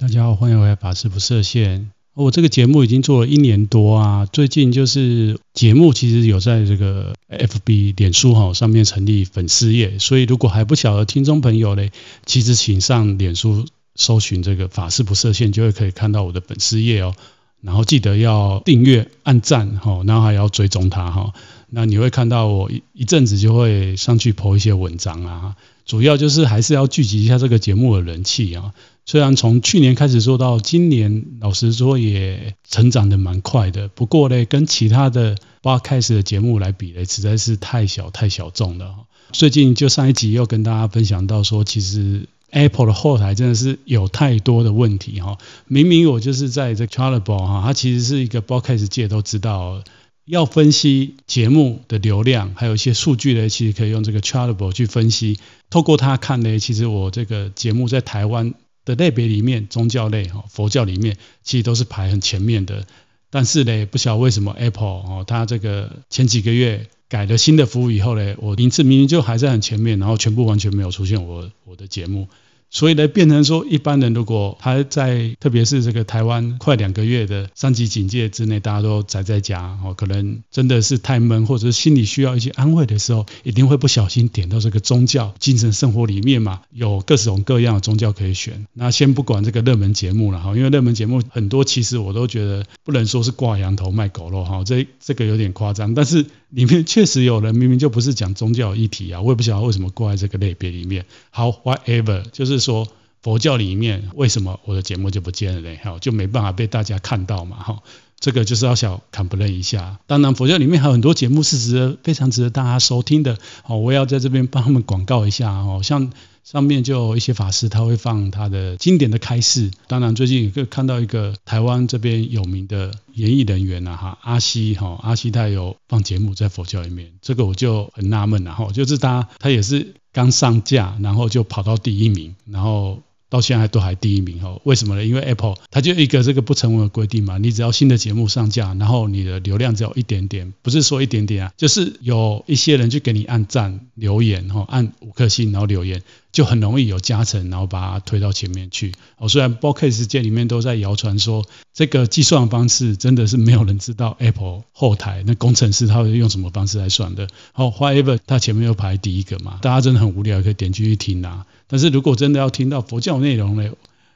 大家好，欢迎回来法师不设限。我这个节目已经做了一年多啊，最近就是节目其实有在这个 FB 脸书哈上面成立粉丝页，所以如果还不晓得听众朋友嘞，其实请上脸书搜寻这个法师不设限，就会可以看到我的粉丝页哦。然后记得要订阅、按赞哈，然后还要追踪它哈。那你会看到我一一阵子就会上去 po 一些文章啊，主要就是还是要聚集一下这个节目的人气啊。虽然从去年开始做到今年，老实说也成长得蛮快的。不过呢，跟其他的播客的节目来比呢，实在是太小太小众了。最近就上一集又跟大家分享到说，其实 Apple 的后台真的是有太多的问题哈。明明我就是在这 Chartable 哈，它其实是一个 Podcast 界都知道，要分析节目的流量，还有一些数据呢，其实可以用这个 Chartable 去分析。透过它看呢，其实我这个节目在台湾。的类别里面，宗教类哈，佛教里面其实都是排很前面的。但是呢，不晓得为什么 Apple 哦，它这个前几个月改了新的服务以后呢，我名次明明就还在很前面，然后全部完全没有出现我我的节目。所以呢，变成说一般人如果他在，特别是这个台湾快两个月的三级警戒之内，大家都宅在家，哦，可能真的是太闷，或者是心里需要一些安慰的时候，一定会不小心点到这个宗教精神生活里面嘛，有各种各样的宗教可以选。那先不管这个热门节目了哈，因为热门节目很多，其实我都觉得不能说是挂羊头卖狗肉哈，这这个有点夸张，但是。里面确实有人明明就不是讲宗教议题啊，我也不晓得为什么挂在这个类别里面。好，whatever，就是说佛教里面为什么我的节目就不见了呢？哈，就没办法被大家看到嘛，哈，这个就是要小 complain 一下。当然，佛教里面还有很多节目是值得非常值得大家收听的，好，我也要在这边帮他们广告一下哦，像。上面就一些法师，他会放他的经典的开示。当然，最近也可以看到一个台湾这边有名的演艺人员呐，哈，阿西哈，阿西他有放节目在佛教里面，这个我就很纳闷了哈，就是他他也是刚上架，然后就跑到第一名，然后。到现在都还第一名哈，为什么呢？因为 Apple 它就一个这个不成文的规定嘛，你只要新的节目上架，然后你的流量只有一点点，不是说一点点啊，就是有一些人去给你按赞、留言哈，按五颗星然后留言，就很容易有加成，然后把它推到前面去。哦，虽然 Podcast 界里面都在谣传说这个计算方式真的是没有人知道 Apple 后台那工程师他会用什么方式来算的。好，However 他前面又排第一个嘛，大家真的很无聊，可以点进去听啊。但是如果真的要听到佛教内容呢，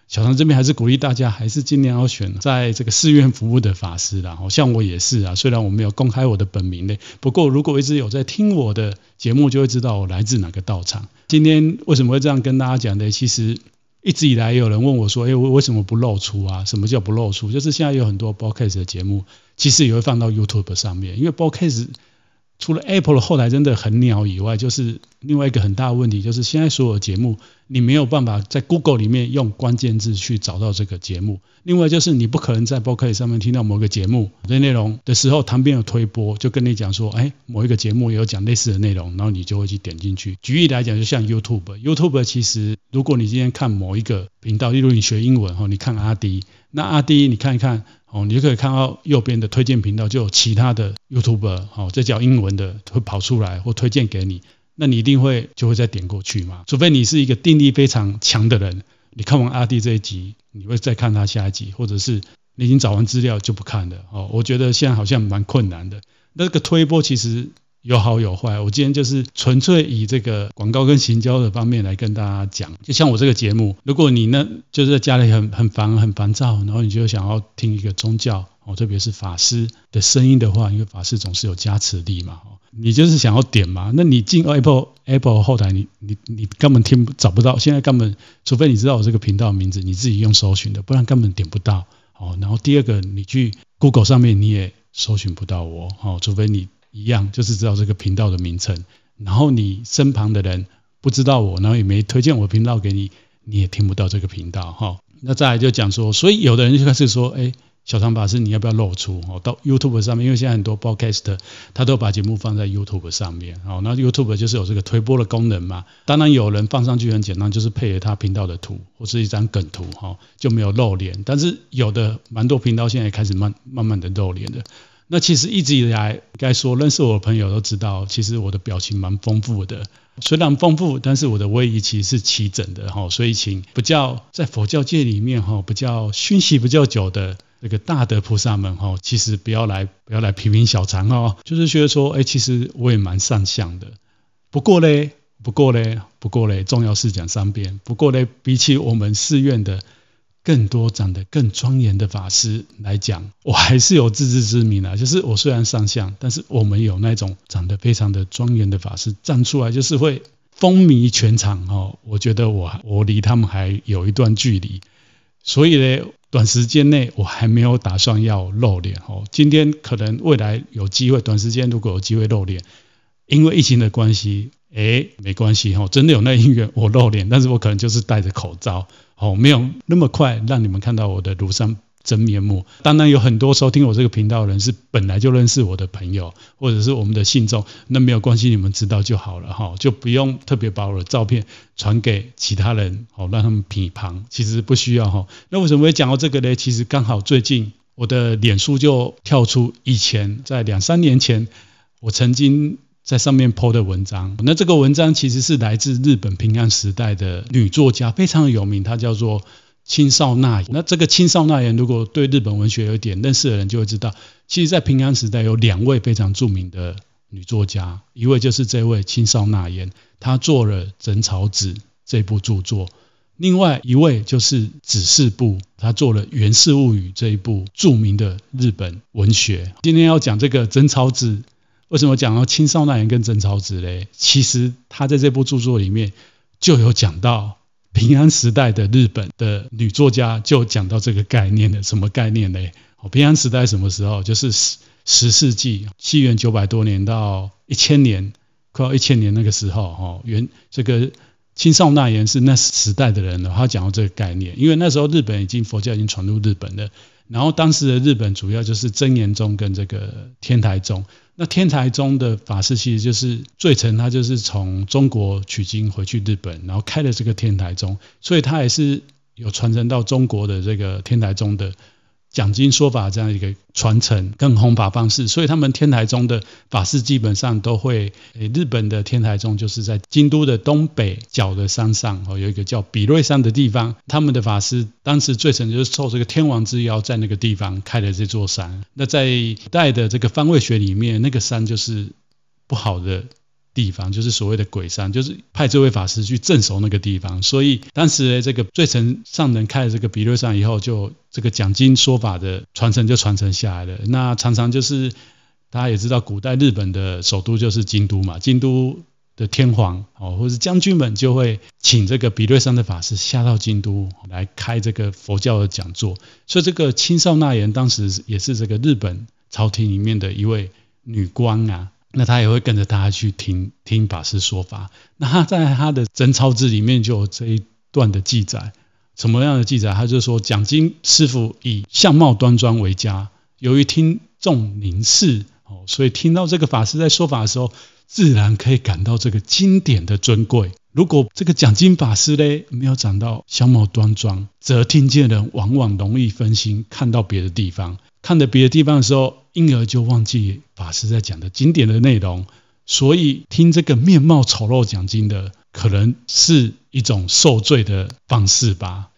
小唐这边还是鼓励大家，还是尽量要选在这个寺院服务的法师啦。好像我也是啊，虽然我没有公开我的本名呢，不过如果一直有在听我的节目，就会知道我来自哪个道场。今天为什么会这样跟大家讲呢？其实一直以来有人问我说，哎，我为什么不露出啊？什么叫不露出？就是现在有很多 Podcast 的节目，其实也会放到 YouTube 上面，因为 Podcast 除了 Apple 的后台真的很鸟以外，就是另外一个很大的问题，就是现在所有节目你没有办法在 Google 里面用关键字去找到这个节目。另外就是你不可能在 Podcast 上面听到某个节目的内容的时候，旁边有推播，就跟你讲说，哎，某一个节目也有讲类似的内容，然后你就会去点进去。举例来讲，就像 YouTube，YouTube 其实如果你今天看某一个频道，例如你学英文哈，你看阿迪，那阿弟你看一看。哦，你就可以看到右边的推荐频道，就有其他的 YouTuber，哦，这叫英文的会跑出来或推荐给你，那你一定会就会再点过去嘛，除非你是一个定力非常强的人，你看完阿弟这一集，你会再看他下一集，或者是你已经找完资料就不看了。哦，我觉得现在好像蛮困难的，那个推波其实。有好有坏，我今天就是纯粹以这个广告跟行销的方面来跟大家讲。就像我这个节目，如果你呢就是在家里很很烦很烦躁，然后你就想要听一个宗教哦，特别是法师的声音的话，因为法师总是有加持力嘛，你就是想要点嘛，那你进 Apple Apple 后台，你你你根本听找不到，现在根本除非你知道我这个频道的名字，你自己用搜寻的，不然根本点不到哦。然后第二个，你去 Google 上面你也搜寻不到我哦，除非你。一样，就是知道这个频道的名称，然后你身旁的人不知道我，然后也没推荐我频道给你，你也听不到这个频道哈。那再来就讲说，所以有的人就开始说，哎，小唐法师你要不要露出哦？到 YouTube 上面，因为现在很多 Podcast 他都把节目放在 YouTube 上面，哦，那 YouTube 就是有这个推播的功能嘛。当然有人放上去很简单，就是配合他频道的图或是一张梗图哈，就没有露脸。但是有的蛮多频道现在开始慢慢慢的露脸的。那其实一直以来，该说认识我的朋友都知道，其实我的表情蛮丰富的。虽然丰富，但是我的威仪其实是齐整的哈。所以请不叫在佛教界里面哈，不叫熏习比较久的这个大德菩萨们哈，其实不要来不要来批评小禅哦，就是觉得说，哎，其实我也蛮上相的。不过嘞，不过嘞，不过嘞，重要事讲三遍。不过嘞，比起我们寺院的。更多长得更庄严的法师来讲，我还是有自知之明啊。就是我虽然上相，但是我们有那种长得非常的庄严的法师站出来，就是会风靡全场哦。我觉得我我离他们还有一段距离，所以呢，短时间内我还没有打算要露脸哦。今天可能未来有机会，短时间如果有机会露脸，因为疫情的关系，哎，没关系哦。真的有那因缘我露脸，但是我可能就是戴着口罩。哦，没有那么快让你们看到我的庐山真面目。当然有很多收听我这个频道的人是本来就认识我的朋友，或者是我们的信众，那没有关系，你们知道就好了哈，就不用特别把我的照片传给其他人，好让他们批判。其实不需要哈。那为什么会讲到这个呢？其实刚好最近我的脸书就跳出以前在两三年前我曾经。在上面 po 的文章，那这个文章其实是来自日本平安时代的女作家，非常有名，她叫做青少纳言。那这个青少纳言，如果对日本文学有点认识的人就会知道，其实，在平安时代有两位非常著名的女作家，一位就是这位青少纳言，她做了《枕草子》这部著作；另外一位就是紫式部，她做了《源氏物语》这一部著名的日本文学。今天要讲这个《枕草子》。为什么讲到青少纳言跟枕草子嘞？其实他在这部著作里面就有讲到平安时代的日本的女作家就讲到这个概念的，什么概念嘞？平安时代什么时候？就是十十世纪，西元九百多年到一千年，快要一千年那个时候，哈，原这个青少纳言是那时代的人了，他讲到这个概念，因为那时候日本已经佛教已经传入日本了。然后当时的日本主要就是真言宗跟这个天台宗。那天台宗的法师其实就是最成，他就是从中国取经回去日本，然后开了这个天台宗，所以他也是有传承到中国的这个天台宗的。讲经说法这样一个传承跟弘法方式，所以他们天台宗的法师基本上都会，诶，日本的天台宗就是在京都的东北角的山上，哦，有一个叫比瑞山的地方，他们的法师当时最成就是受这个天王之邀，在那个地方开了这座山。那在古代的这个方位学里面，那个山就是不好的。地方就是所谓的鬼山，就是派这位法师去镇守那个地方。所以当时，这个最澄上人开了这个比叡山以后，就这个讲经说法的传承就传承下来了。那常常就是大家也知道，古代日本的首都就是京都嘛，京都的天皇哦，或是将军们就会请这个比叡山的法师下到京都来开这个佛教的讲座。所以这个青少纳言当时也是这个日本朝廷里面的一位女官啊。那他也会跟着大家去听听法师说法。那他在他的《真钞志》里面就有这一段的记载，什么样的记载？他就说，讲经师傅以相貌端庄为佳，由于听众凝视，哦，所以听到这个法师在说法的时候，自然可以感到这个经典的尊贵。如果这个讲经法师嘞没有长到相貌端庄，则听见人往往容易分心，看到别的地方。看着别的地方的时候，因而就忘记法师在讲的经典的内容，所以听这个面貌丑陋讲经的，可能是一种受罪的方式吧。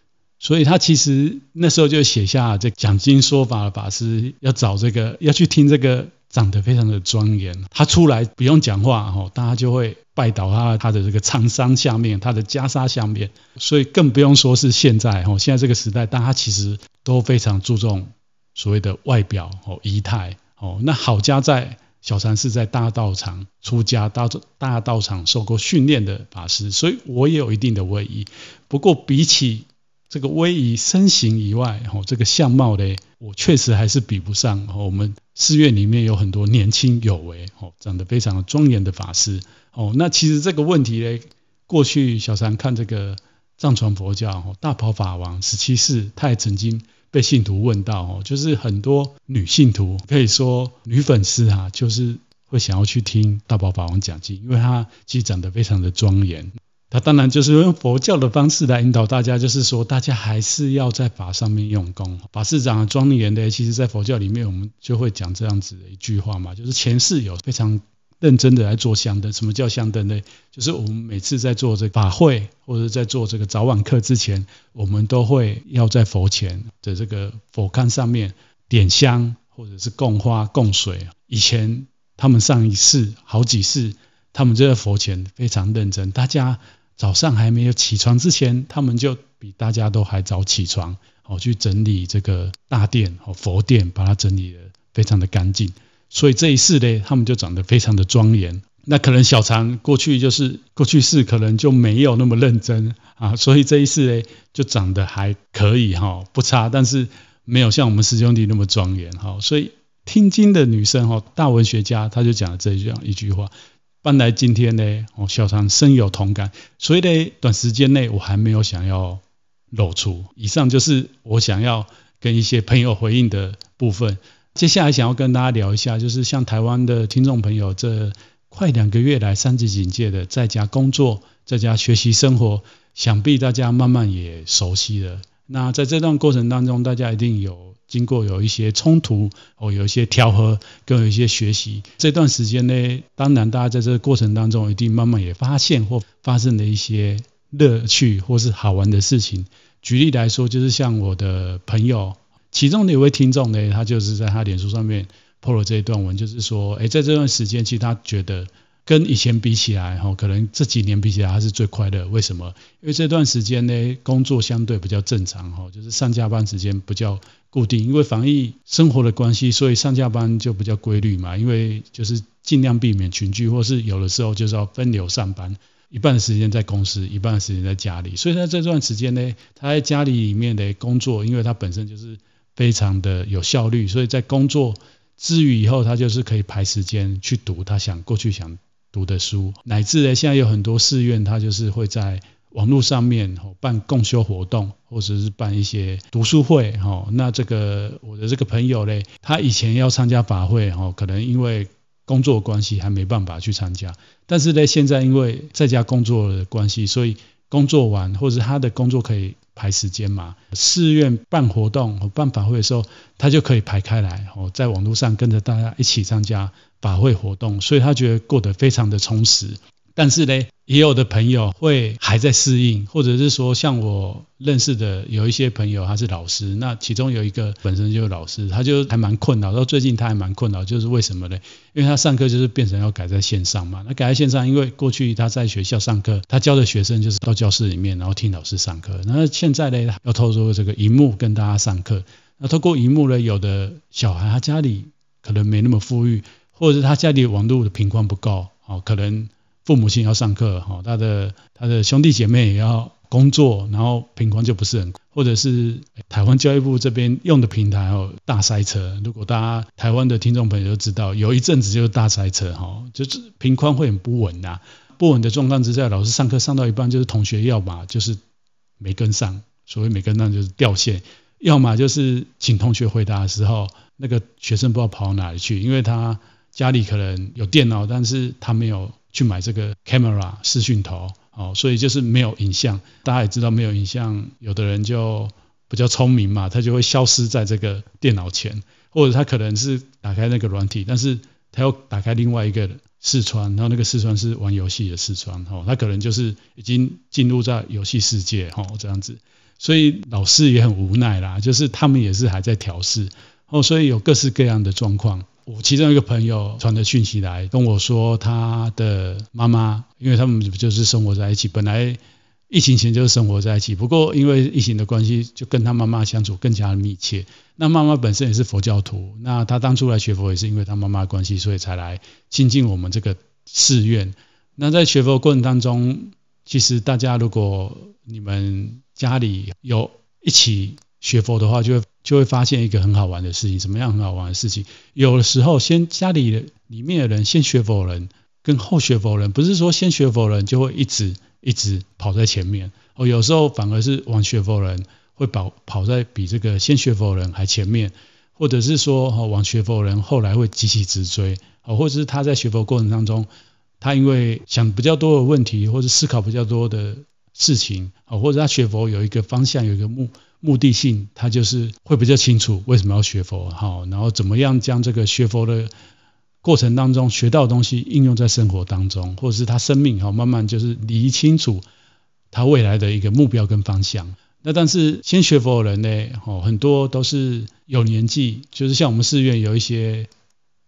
所以他其实那时候就写下这讲经说法的法师要找这个要去听这个长得非常的庄严，他出来不用讲话哈，大家就会拜倒他他的这个长衫下面，他的袈裟下面，所以更不用说是现在哈，现在这个时代，大家其实都非常注重。所谓的外表哦，仪态哦，那好家在小禅是在大道场出家，大大道场受过训练的法师，所以我也有一定的威仪。不过比起这个威仪身形以外，哦，这个相貌呢，我确实还是比不上我们寺院里面有很多年轻有为哦，长得非常庄严的法师哦。那其实这个问题呢，过去小禅看这个藏传佛教大宝法王十七世，他也曾经。被信徒问到哦，就是很多女信徒可以说女粉丝啊，就是会想要去听大宝法王讲经，因为他其实长得非常的庄严。他当然就是用佛教的方式来引导大家，就是说大家还是要在法上面用功。法师长得庄严的，其实在佛教里面我们就会讲这样子的一句话嘛，就是前世有非常认真的来做香灯。什么叫香灯呢？就是我们每次在做这法会或者在做这个早晚课之前，我们都会要在佛前的这个佛龛上面点香，或者是供花供水。以前他们上一世好几世，他们就在佛前非常认真。大家早上还没有起床之前，他们就比大家都还早起床。哦，去整理这个大殿哦，佛殿，把它整理得非常的干净。所以这一世呢，他们就长得非常的庄严。那可能小常过去就是过去世可能就没有那么认真啊，所以这一世呢就长得还可以哈，不差，但是没有像我们师兄弟那么庄严哈。所以听经的女生哈，大文学家他就讲了这样一句话：搬来今天呢，哦，小常深有同感。所以呢，短时间内我还没有想要。露出。以上就是我想要跟一些朋友回应的部分。接下来想要跟大家聊一下，就是像台湾的听众朋友，这快两个月来三级警戒的在家工作、在家学习生活，想必大家慢慢也熟悉了。那在这段过程当中，大家一定有经过有一些冲突，哦有一些调和，跟有一些学习。这段时间呢，当然大家在这个过程当中，一定慢慢也发现或发生了一些乐趣或是好玩的事情。举例来说，就是像我的朋友，其中的一位听众呢，他就是在他脸书上面 po 了这一段文，就是说，哎，在这段时间，其实他觉得跟以前比起来，哈，可能这几年比起来，他是最快乐。为什么？因为这段时间呢，工作相对比较正常，哈，就是上下班时间比较固定，因为防疫生活的关系，所以上下班就比较规律嘛。因为就是尽量避免群聚，或是有的时候就是要分流上班。一半的时间在公司，一半的时间在家里，所以在这段时间呢，他在家里里面的工作，因为他本身就是非常的有效率，所以在工作之余以后，他就是可以排时间去读他想过去想读的书，乃至呢，现在有很多寺院，他就是会在网络上面办共修活动，或者是办一些读书会，哈，那这个我的这个朋友呢，他以前要参加法会，哈，可能因为工作关系还没办法去参加，但是呢，现在因为在家工作的关系，所以工作完或者他的工作可以排时间嘛。寺院办活动和办法会的时候，他就可以排开来，哦，在网络上跟着大家一起参加法会活动，所以他觉得过得非常的充实。但是呢，也有的朋友会还在适应，或者是说像我认识的有一些朋友，他是老师，那其中有一个本身就是老师，他就还蛮困扰，到最近他还蛮困扰，就是为什么呢？因为他上课就是变成要改在线上嘛，那改在线上，因为过去他在学校上课，他教的学生就是到教室里面，然后听老师上课，那现在呢，要透过这个荧幕跟大家上课，那透过荧幕呢，有的小孩他家里可能没那么富裕，或者是他家里网络的频宽不够，哦，可能。父母亲要上课，哈，他的他的兄弟姐妹也要工作，然后频宽就不是很，或者是台湾教育部这边用的平台哦，大塞车。如果大家台湾的听众朋友都知道，有一阵子就是大塞车，哈，就是频宽会很不稳呐，不稳的状况之下，老师上课上到一半，就是同学要么就是没跟上，所谓没跟上就是掉线，要么就是请同学回答的时候，那个学生不知道跑到哪里去，因为他家里可能有电脑，但是他没有。去买这个 camera 视讯头，哦，所以就是没有影像。大家也知道没有影像，有的人就比较聪明嘛，他就会消失在这个电脑前，或者他可能是打开那个软体，但是他又打开另外一个视窗，然后那个视窗是玩游戏的视窗，哦，他可能就是已经进入在游戏世界，哦，这样子。所以老师也很无奈啦，就是他们也是还在调试，哦，所以有各式各样的状况。我其中一个朋友传的讯息来跟我说，他的妈妈，因为他们就是生活在一起，本来疫情前就是生活在一起，不过因为疫情的关系，就跟他妈妈相处更加密切。那妈妈本身也是佛教徒，那他当初来学佛也是因为他妈妈的关系，所以才来亲近我们这个寺院。那在学佛过程当中，其实大家如果你们家里有一起学佛的话，就会。就会发现一个很好玩的事情，什么样很好玩的事情？有的时候，先家里里面的人先学佛人，跟后学佛人，不是说先学佛人就会一直一直跑在前面哦。有时候反而是晚学佛人会跑跑在比这个先学佛人还前面，或者是说哦，晚学佛人后来会急起直追哦，或者是他在学佛过程当中，他因为想比较多的问题，或者思考比较多的事情啊，或者他学佛有一个方向，有一个目。目的性，他就是会比较清楚为什么要学佛，好，然后怎么样将这个学佛的过程当中学到的东西应用在生活当中，或者是他生命哈慢慢就是理清楚他未来的一个目标跟方向。那但是先学佛的人呢，哦，很多都是有年纪，就是像我们寺院有一些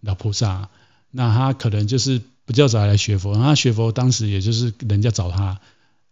老菩萨，那他可能就是比较早来学佛，他学佛当时也就是人家找他。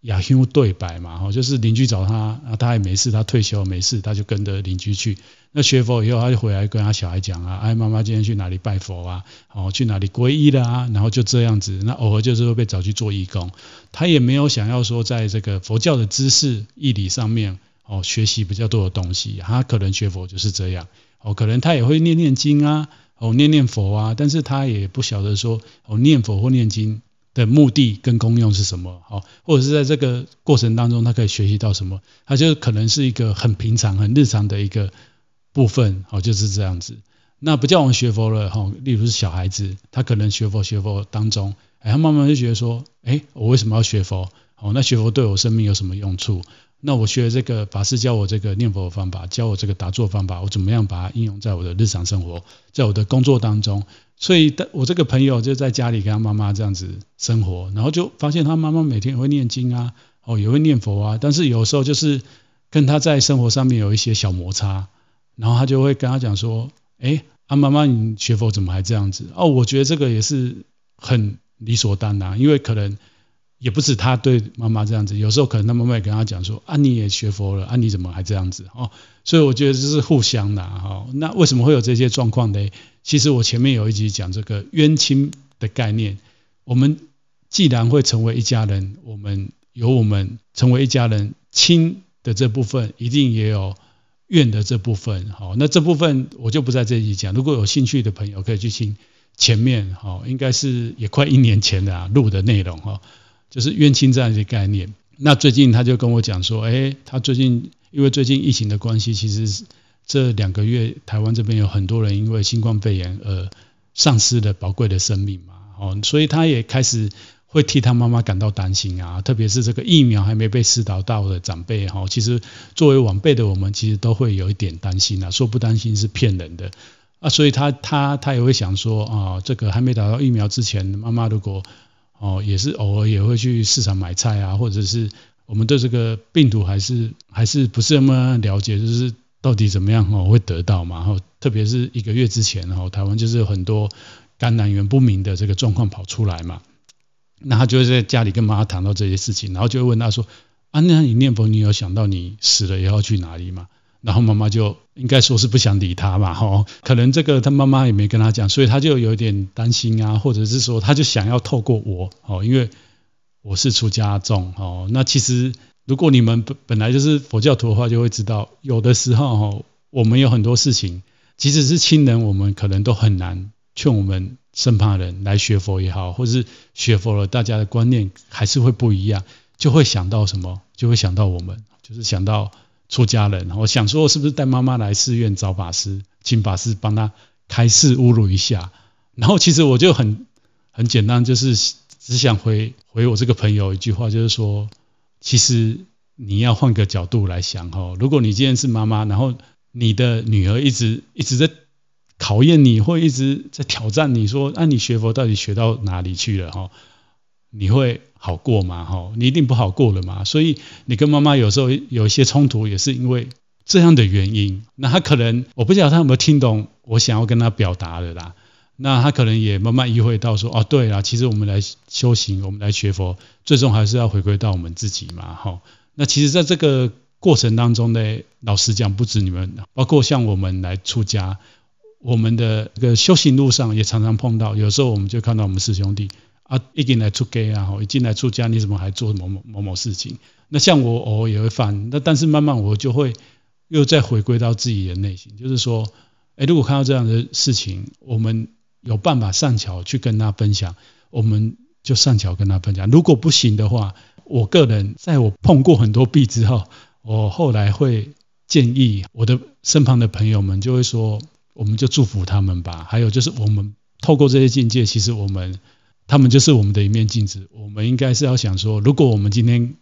雅兄对白嘛，吼，就是邻居找他，啊，他也没事，他退休没事，他就跟着邻居去。那学佛以后，他就回来跟他小孩讲啊，哎，妈妈今天去哪里拜佛啊？哦，去哪里皈依了啊？然后就这样子，那偶尔就是会被找去做义工。他也没有想要说在这个佛教的知识义理上面哦学习比较多的东西。他可能学佛就是这样，哦，可能他也会念念经啊，哦，念念佛啊，但是他也不晓得说哦念佛或念经。的目的跟功用是什么？好，或者是在这个过程当中，他可以学习到什么？他就可能是一个很平常、很日常的一个部分，好，就是这样子。那不叫我们学佛了，哈，例如是小孩子，他可能学佛学佛当中，哎，他慢慢就觉得说，哎，我为什么要学佛？好，那学佛对我生命有什么用处？那我学这个法师教我这个念佛的方法，教我这个打坐方法，我怎么样把它应用在我的日常生活，在我的工作当中？所以，我这个朋友就在家里跟他妈妈这样子生活，然后就发现他妈妈每天会念经啊，哦，也会念佛啊，但是有时候就是跟他在生活上面有一些小摩擦，然后他就会跟他讲说，哎，啊妈妈，你学佛怎么还这样子？哦，我觉得这个也是很理所当然，因为可能。也不止他对妈妈这样子，有时候可能他妈妈也跟他讲说：“啊，你也学佛了，啊，你怎么还这样子？”哦，所以我觉得这是互相的哈。那为什么会有这些状况呢？其实我前面有一集讲这个冤亲的概念。我们既然会成为一家人，我们有我们成为一家人亲的这部分，一定也有怨的这部分。好，那这部分我就不在这里讲。如果有兴趣的朋友可以去听前面，哈，应该是也快一年前的录的内容哈。就是冤亲这样一些概念。那最近他就跟我讲说，哎，他最近因为最近疫情的关系，其实是这两个月台湾这边有很多人因为新冠肺炎而丧失了宝贵的生命嘛，哦，所以他也开始会替他妈妈感到担心啊。特别是这个疫苗还没被施打到的长辈哈，其实作为晚辈的我们，其实都会有一点担心啊。说不担心是骗人的啊，所以他他他也会想说啊，这个还没打到疫苗之前，妈妈如果哦，也是偶尔也会去市场买菜啊，或者是我们对这个病毒还是还是不是那么了解，就是到底怎么样哦会得到嘛？然后特别是一个月之前，然后台湾就是有很多感染源不明的这个状况跑出来嘛，那他就会在家里跟妈妈谈到这些事情，然后就会问他说：啊，那你念佛，你有想到你死了以后去哪里吗？然后妈妈就应该说是不想理他嘛，哈，可能这个他妈妈也没跟他讲，所以他就有点担心啊，或者是说他就想要透过我，哦，因为我是出家众，哦，那其实如果你们本本来就是佛教徒的话，就会知道，有的时候哈，我们有很多事情，即使是亲人，我们可能都很难劝我们身旁人来学佛也好，或者是学佛了，大家的观念还是会不一样，就会想到什么，就会想到我们，就是想到。出家人，我想说，是不是带妈妈来寺院找法师，请法师帮他开示侮辱一下？然后其实我就很很简单，就是只想回回我这个朋友一句话，就是说，其实你要换个角度来想哈，如果你今天是妈妈，然后你的女儿一直一直在考验你，或一直在挑战你说，那、你学佛到底学到哪里去了哈？你会好过吗？哈，你一定不好过了嘛。所以你跟妈妈有时候有一些冲突，也是因为这样的原因。那他可能我不知道他有没有听懂我想要跟他表达的啦。那他可能也慢慢意会到说，哦，对啦，其实我们来修行，我们来学佛，最终还是要回归到我们自己嘛。哈，那其实在这个过程当中呢，老实讲，不止你们，包括像我们来出家，我们的这个修行路上也常常碰到，有时候我们就看到我们师兄弟。啊，一进来出家啊，一进来出家，你怎么还做某某某某事情？那像我偶尔也会犯，那但是慢慢我就会又再回归到自己的内心，就是说，哎，如果看到这样的事情，我们有办法上桥去跟他分享，我们就上桥跟他分享。如果不行的话，我个人在我碰过很多壁之后，我后来会建议我的身旁的朋友们，就会说，我们就祝福他们吧。还有就是，我们透过这些境界，其实我们。他们就是我们的一面镜子，我们应该是要想说，如果我们今天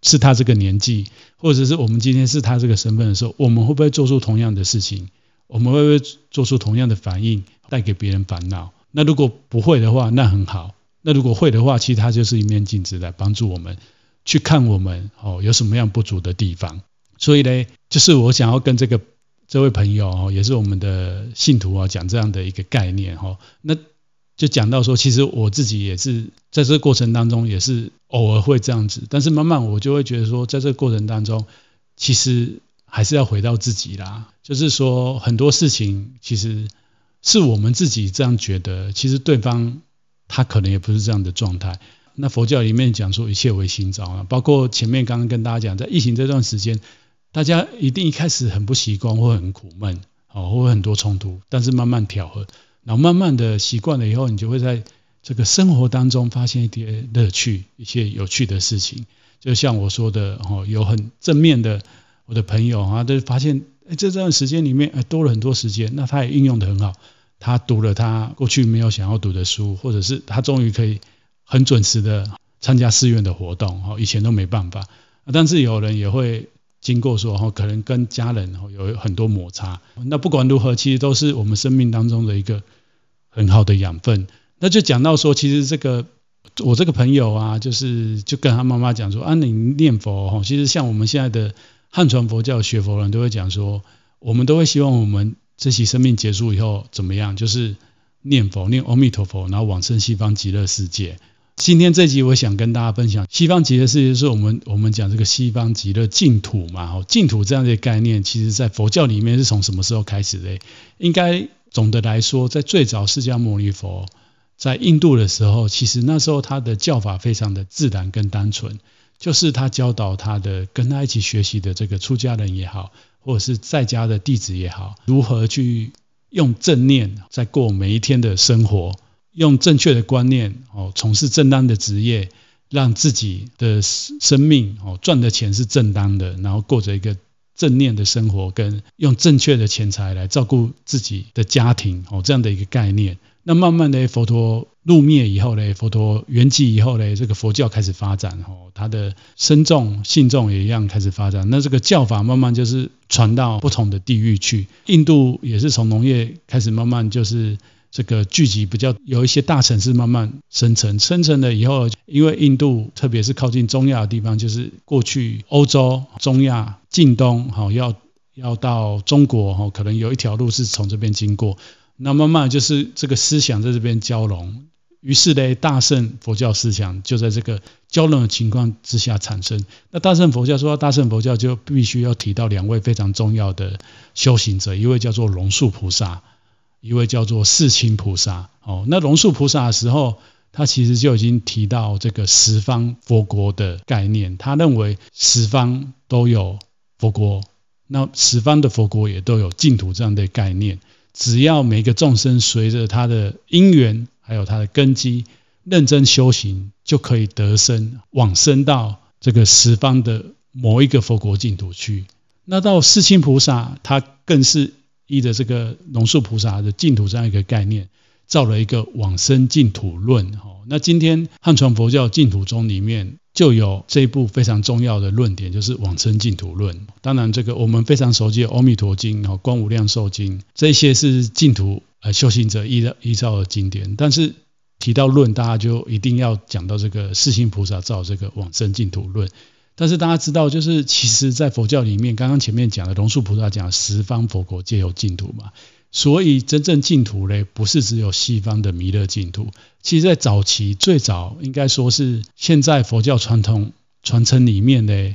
是他这个年纪，或者是我们今天是他这个身份的时候，我们会不会做出同样的事情？我们会不会做出同样的反应，带给别人烦恼？那如果不会的话，那很好。那如果会的话，其实它就是一面镜子来帮助我们去看我们哦有什么样不足的地方。所以呢，就是我想要跟这个这位朋友哦，也是我们的信徒啊，讲这样的一个概念哈。那就讲到说，其实我自己也是在这个过程当中，也是偶尔会这样子，但是慢慢我就会觉得说，在这个过程当中，其实还是要回到自己啦。就是说很多事情其实是我们自己这样觉得，其实对方。他可能也不是这样的状态。那佛教里面讲说一切唯心造啊，包括前面刚刚跟大家讲，在疫情这段时间，大家一定一开始很不习惯，或很苦闷，哦，会很多冲突，但是慢慢调和，然后慢慢的习惯了以后，你就会在这个生活当中发现一点乐趣，一些有趣的事情。就像我说的，哦，有很正面的，我的朋友啊，都发现，哎，这段时间里面，哎，多了很多时间，那他也运用得很好。他读了他过去没有想要读的书，或者是他终于可以很准时的参加寺院的活动，以前都没办法。但是有人也会经过说，哈可能跟家人有很多摩擦。那不管如何，其实都是我们生命当中的一个很好的养分。那就讲到说，其实这个我这个朋友啊，就是就跟他妈妈讲说，啊，你念佛，哈其实像我们现在的汉传佛教学佛人都会讲说，我们都会希望我们。这期生命结束以后怎么样？就是念佛，念阿弥陀佛，然后往生西方极乐世界。今天这集我想跟大家分享，西方极乐世界是我们我们讲这个西方极乐净土嘛。哦，净土这样的概念，其实在佛教里面是从什么时候开始的？应该总的来说，在最早释迦牟尼佛在印度的时候，其实那时候他的教法非常的自然跟单纯，就是他教导他的跟他一起学习的这个出家人也好。或者是在家的弟子也好，如何去用正念在过每一天的生活，用正确的观念哦，从事正当的职业，让自己的生命哦赚的钱是正当的，然后过着一个正念的生活，跟用正确的钱财来照顾自己的家庭哦这样的一个概念。那慢慢的，佛陀入灭以后呢，佛陀圆寂以后呢，这个佛教开始发展，哦，他的僧众、信众也一样开始发展。那这个教法慢慢就是传到不同的地域去。印度也是从农业开始，慢慢就是这个聚集，比较有一些大城市慢慢生成。生成了以后，因为印度特别是靠近中亚的地方，就是过去欧洲、中亚、近东，好要要到中国，哈，可能有一条路是从这边经过。那慢慢就是这个思想在这边交融，于是呢，大乘佛教思想就在这个交融的情况之下产生。那大乘佛教说大乘佛教，就必须要提到两位非常重要的修行者，一位叫做龙树菩萨，一位叫做世亲菩萨。哦，那龙树菩萨的时候，他其实就已经提到这个十方佛国的概念，他认为十方都有佛国，那十方的佛国也都有净土这样的概念。只要每个众生随着他的因缘，还有他的根基，认真修行，就可以得生往生到这个十方的某一个佛国净土去。那到世亲菩萨，他更是依着这个龙树菩萨的净土这样一个概念，造了一个往生净土论。那今天汉传佛教净土宗里面。就有这一部非常重要的论点，就是往生净土论。当然，这个我们非常熟悉的《阿弥陀经》和《观无量寿经》，这些是净土呃修行者依依照的经典。但是提到论，大家就一定要讲到这个世亲菩萨造这个往生净土论。但是大家知道，就是其实在佛教里面，刚刚前面讲的龙树菩萨讲十方佛国皆有净土嘛。所以真正净土呢，不是只有西方的弥勒净土。其实，在早期最早，应该说是现在佛教传统传承里面的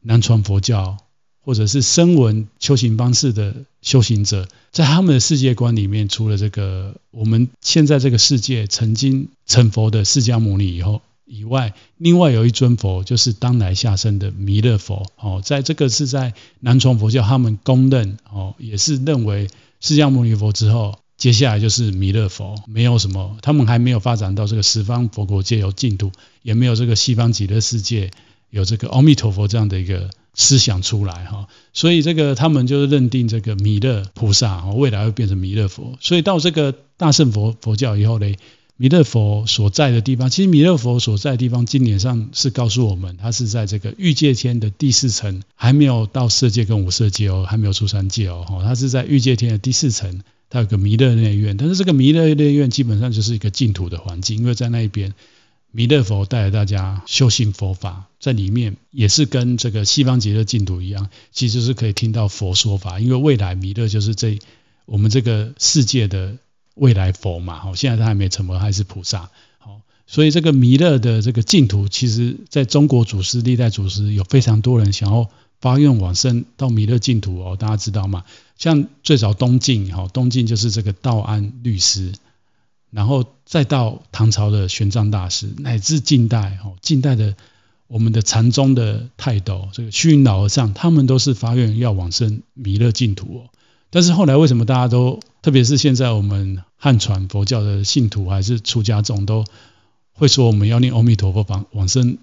南传佛教，或者是声闻修行方式的修行者，在他们的世界观里面，除了这个我们现在这个世界曾经成佛的释迦牟尼以后以外，另外有一尊佛，就是当来下生的弥勒佛。哦，在这个是在南传佛教，他们公认哦，也是认为。释迦牟尼佛之后，接下来就是弥勒佛，没有什么，他们还没有发展到这个十方佛国界有净土，也没有这个西方极乐世界有这个阿弥陀佛这样的一个思想出来哈，所以这个他们就是认定这个弥勒菩萨未来会变成弥勒佛，所以到这个大乘佛佛教以后呢。弥勒佛所在的地方，其实弥勒佛所在的地方，经典上是告诉我们，他是在这个欲界天的第四层，还没有到色界跟无色界哦，还没有出三界哦，他是在欲界天的第四层，它有个弥勒内院，但是这个弥勒内院基本上就是一个净土的环境，因为在那一边，弥勒佛带着大家修行佛法，在里面也是跟这个西方极乐净土一样，其实是可以听到佛说法，因为未来弥勒就是这我们这个世界的未来佛嘛，好，现在他还没成佛，还是菩萨，好，所以这个弥勒的这个净土，其实在中国祖师历代祖师有非常多人想要。发愿往生到弥勒净土哦，大家知道吗？像最早东晋哈，东晋就是这个道安律师，然后再到唐朝的玄奘大师，乃至近代哈，近代的我们的禅宗的泰斗这个虚云老和尚，他们都是发愿要往生弥勒净土哦。但是后来为什么大家都，特别是现在我们汉传佛教的信徒还是出家众，都会说我们要念阿弥陀佛往往生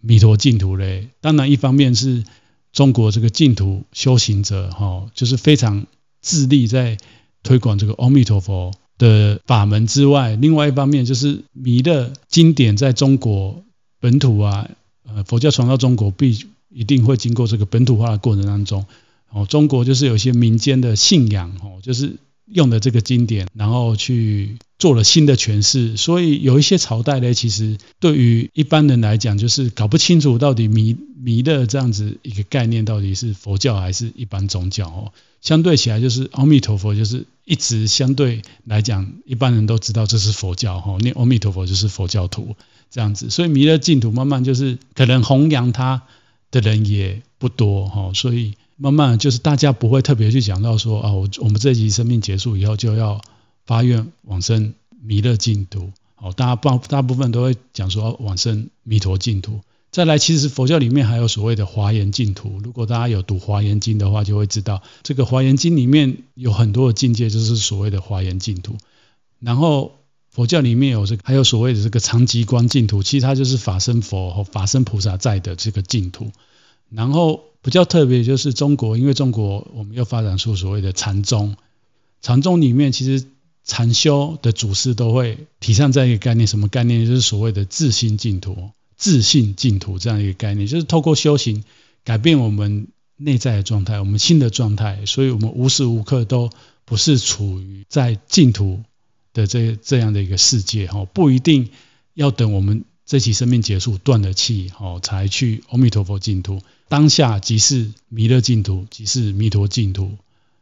弥陀净土嘞？当然，一方面是。中国这个净土修行者，哈，就是非常致力在推广这个阿弥陀佛的法门之外，另外一方面就是弥勒经典在中国本土啊，呃，佛教传到中国必一定会经过这个本土化的过程当中，哦，中国就是有些民间的信仰，哦，就是。用的这个经典，然后去做了新的诠释，所以有一些朝代呢，其实对于一般人来讲，就是搞不清楚到底弥弥勒这样子一个概念到底是佛教还是一般宗教哦。相对起来，就是阿弥陀佛，就是一直相对来讲，一般人都知道这是佛教哈，念阿弥陀佛就是佛教徒这样子，所以弥勒净土慢慢就是可能弘扬他的人也不多哈，所以。慢慢就是大家不会特别去讲到说啊，我我们这一集生命结束以后就要发愿往生弥勒净土。哦，大家大大部分都会讲说往生弥陀净土。再来，其实佛教里面还有所谓的华严净土。如果大家有读华严经的话，就会知道这个华严经里面有很多的境界，就是所谓的华严净土。然后佛教里面有这个，还有所谓的这个长吉光净土，其实它就是法身佛和法身菩萨在的这个净土。然后。比较特别就是中国，因为中国我们又发展出所谓的禅宗，禅宗里面其实禅修的祖师都会提倡这样一个概念，什么概念？就是所谓的自心净土、自信净土这样一个概念，就是透过修行改变我们内在的状态，我们心的状态，所以我们无时无刻都不是处于在净土的这这样的一个世界哈，不一定要等我们这期生命结束断了气哦，才去阿弥陀佛净土。当下即是弥勒净土，即是弥陀净土，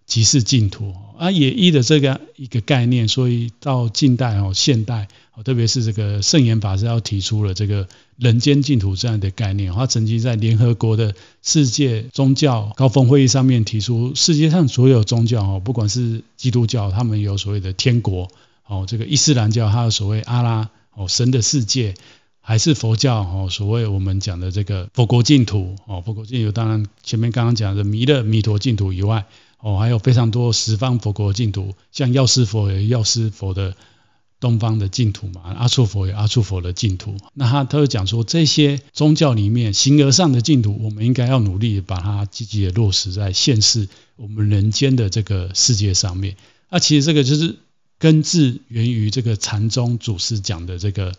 即是净土啊！也依的这个一个概念，所以到近代哦，现代特别是这个圣严法师要提出了这个人间净土这样的概念。他曾经在联合国的世界宗教高峰会议上面提出，世界上所有宗教哦，不管是基督教，他们有所谓的天国哦，这个伊斯兰教还有所谓阿拉哦，神的世界。还是佛教哦，所谓我们讲的这个佛国净土哦，佛国净土当然前面刚刚讲的弥勒弥陀净土以外哦，还有非常多十方佛国净土，像药师佛有药师佛的东方的净土嘛，阿处佛有阿处佛的净土。那他他会讲说，这些宗教里面形而上的净土，我们应该要努力把它积极的落实在现世我们人间的这个世界上面。那其实这个就是根治源于这个禅宗祖师讲的这个。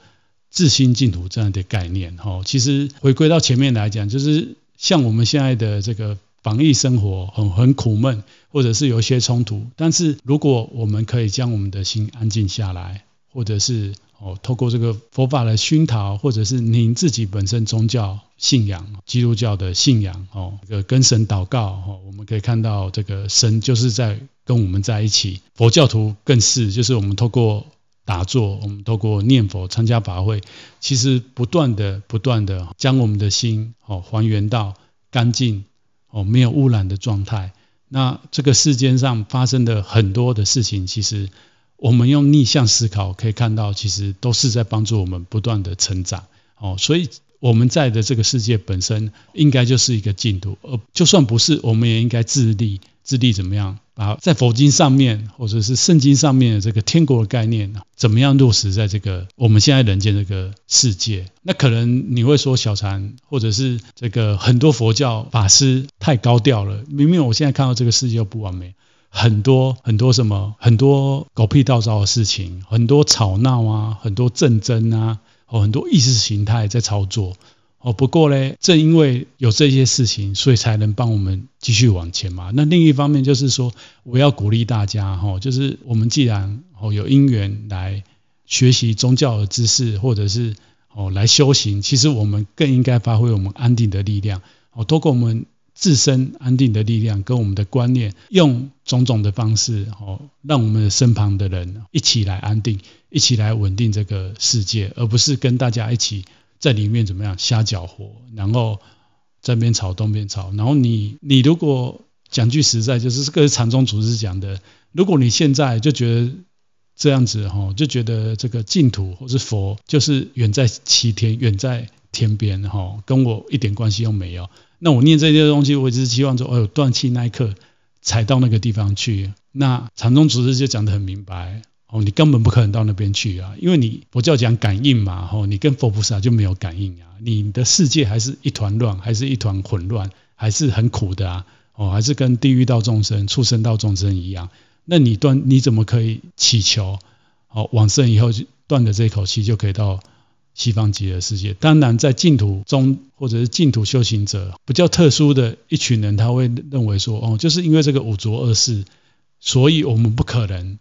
自心净土这样的概念，哈，其实回归到前面来讲，就是像我们现在的这个防疫生活很很苦闷，或者是有一些冲突，但是如果我们可以将我们的心安静下来，或者是哦，透过这个佛法的熏陶，或者是您自己本身宗教信仰，基督教的信仰，哦，这个跟神祷告，哦，我们可以看到这个神就是在跟我们在一起，佛教徒更是，就是我们透过。打坐，我们透过念佛、参加法会，其实不断的、不断的将我们的心哦还原到干净哦没有污染的状态。那这个世间上发生的很多的事情，其实我们用逆向思考可以看到，其实都是在帮助我们不断的成长哦。所以我们在的这个世界本身应该就是一个净土，而就算不是，我们也应该自立。自立怎么样？把在佛经上面或者是圣经上面的这个天国的概念，怎么样落实在这个我们现在人间这个世界？那可能你会说小禅，或者是这个很多佛教法师太高调了。明明我现在看到这个世界又不完美，很多很多什么，很多狗屁倒灶的事情，很多吵闹啊，很多战争啊，哦，很多意识形态在操作。哦，不过呢，正因为有这些事情，所以才能帮我们继续往前嘛。那另一方面就是说，我要鼓励大家哈，就是我们既然哦有因缘来学习宗教的知识，或者是哦来修行，其实我们更应该发挥我们安定的力量哦，透过我们自身安定的力量跟我们的观念，用种种的方式哦，让我们的身旁的人一起来安定，一起来稳定这个世界，而不是跟大家一起。在里面怎么样瞎搅和，然后这边吵东边吵，然后你你如果讲句实在，就是这个禅宗祖师讲的，如果你现在就觉得这样子哈，就觉得这个净土或是佛就是远在七天，远在天边哈，跟我一点关系都没有，那我念这些东西，我只是希望说，哦，断气那一刻才到那个地方去。那禅宗祖师就讲得很明白。哦，你根本不可能到那边去啊，因为你佛教讲感应嘛，吼，你跟佛菩萨就没有感应啊，你的世界还是一团乱，还是一团混乱，还是很苦的啊，哦，还是跟地狱道众生、畜生道众生一样，那你断你怎么可以祈求，哦，往生以后就断了这口气就可以到西方极乐世界？当然，在净土中或者是净土修行者比较特殊的一群人，他会认为说，哦，就是因为这个五浊恶世，所以我们不可能。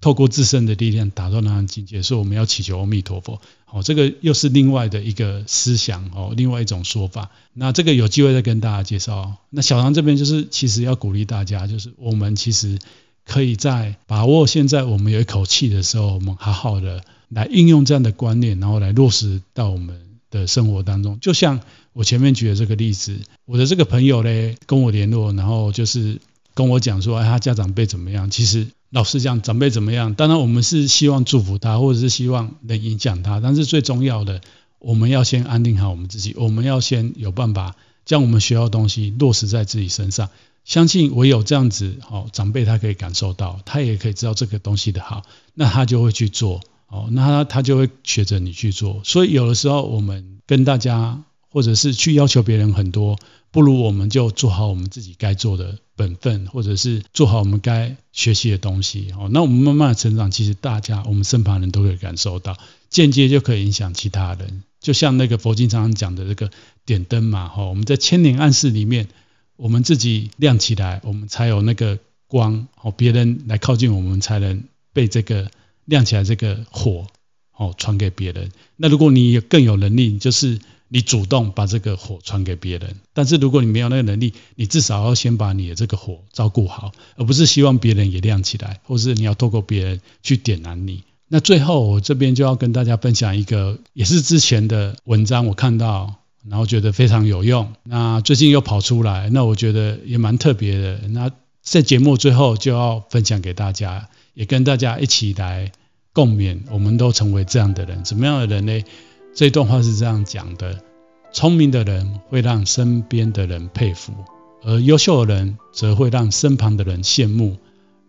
透过自身的力量达到那样境界，所以我们要祈求阿弥陀佛。好，这个又是另外的一个思想哦，另外一种说法。那这个有机会再跟大家介绍。那小唐这边就是其实要鼓励大家，就是我们其实可以在把握现在我们有一口气的时候，我们好好的来运用这样的观念，然后来落实到我们的生活当中。就像我前面举的这个例子，我的这个朋友呢跟我联络，然后就是跟我讲说，哎，他家长辈怎么样？其实。老师讲，长辈怎么样？当然，我们是希望祝福他，或者是希望能影响他。但是最重要的，我们要先安定好我们自己。我们要先有办法将我们学到的东西落实在自己身上。相信唯有这样子，好，长辈他可以感受到，他也可以知道这个东西的好，那他就会去做。哦，那他他就会学着你去做。所以有的时候，我们跟大家，或者是去要求别人很多。不如我们就做好我们自己该做的本分，或者是做好我们该学习的东西。哦，那我们慢慢的成长，其实大家我们身旁人都可以感受到，间接就可以影响其他人。就像那个佛经常常讲的这个点灯嘛，哈，我们在千年暗室里面，我们自己亮起来，我们才有那个光，哦，别人来靠近我们，才能被这个亮起来这个火，哦，传给别人。那如果你更有能力，就是。你主动把这个火传给别人，但是如果你没有那个能力，你至少要先把你的这个火照顾好，而不是希望别人也亮起来，或是你要透过别人去点燃你。那最后我这边就要跟大家分享一个，也是之前的文章，我看到，然后觉得非常有用。那最近又跑出来，那我觉得也蛮特别的。那在节目最后就要分享给大家，也跟大家一起来共勉，我们都成为这样的人，怎么样的人呢？这段话是这样讲的：聪明的人会让身边的人佩服，而优秀的人则会让身旁的人羡慕。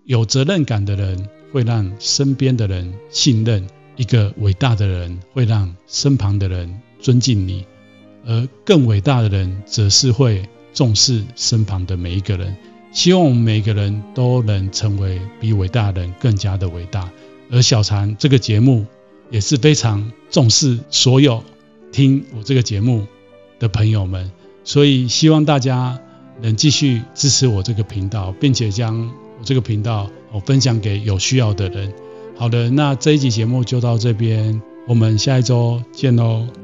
有责任感的人会让身边的人信任，一个伟大的人会让身旁的人尊敬你，而更伟大的人则是会重视身旁的每一个人。希望我们每个人都能成为比伟大的人更加的伟大。而小禅这个节目。也是非常重视所有听我这个节目的朋友们，所以希望大家能继续支持我这个频道，并且将我这个频道我分享给有需要的人。好的，那这一集节目就到这边，我们下一周见喽。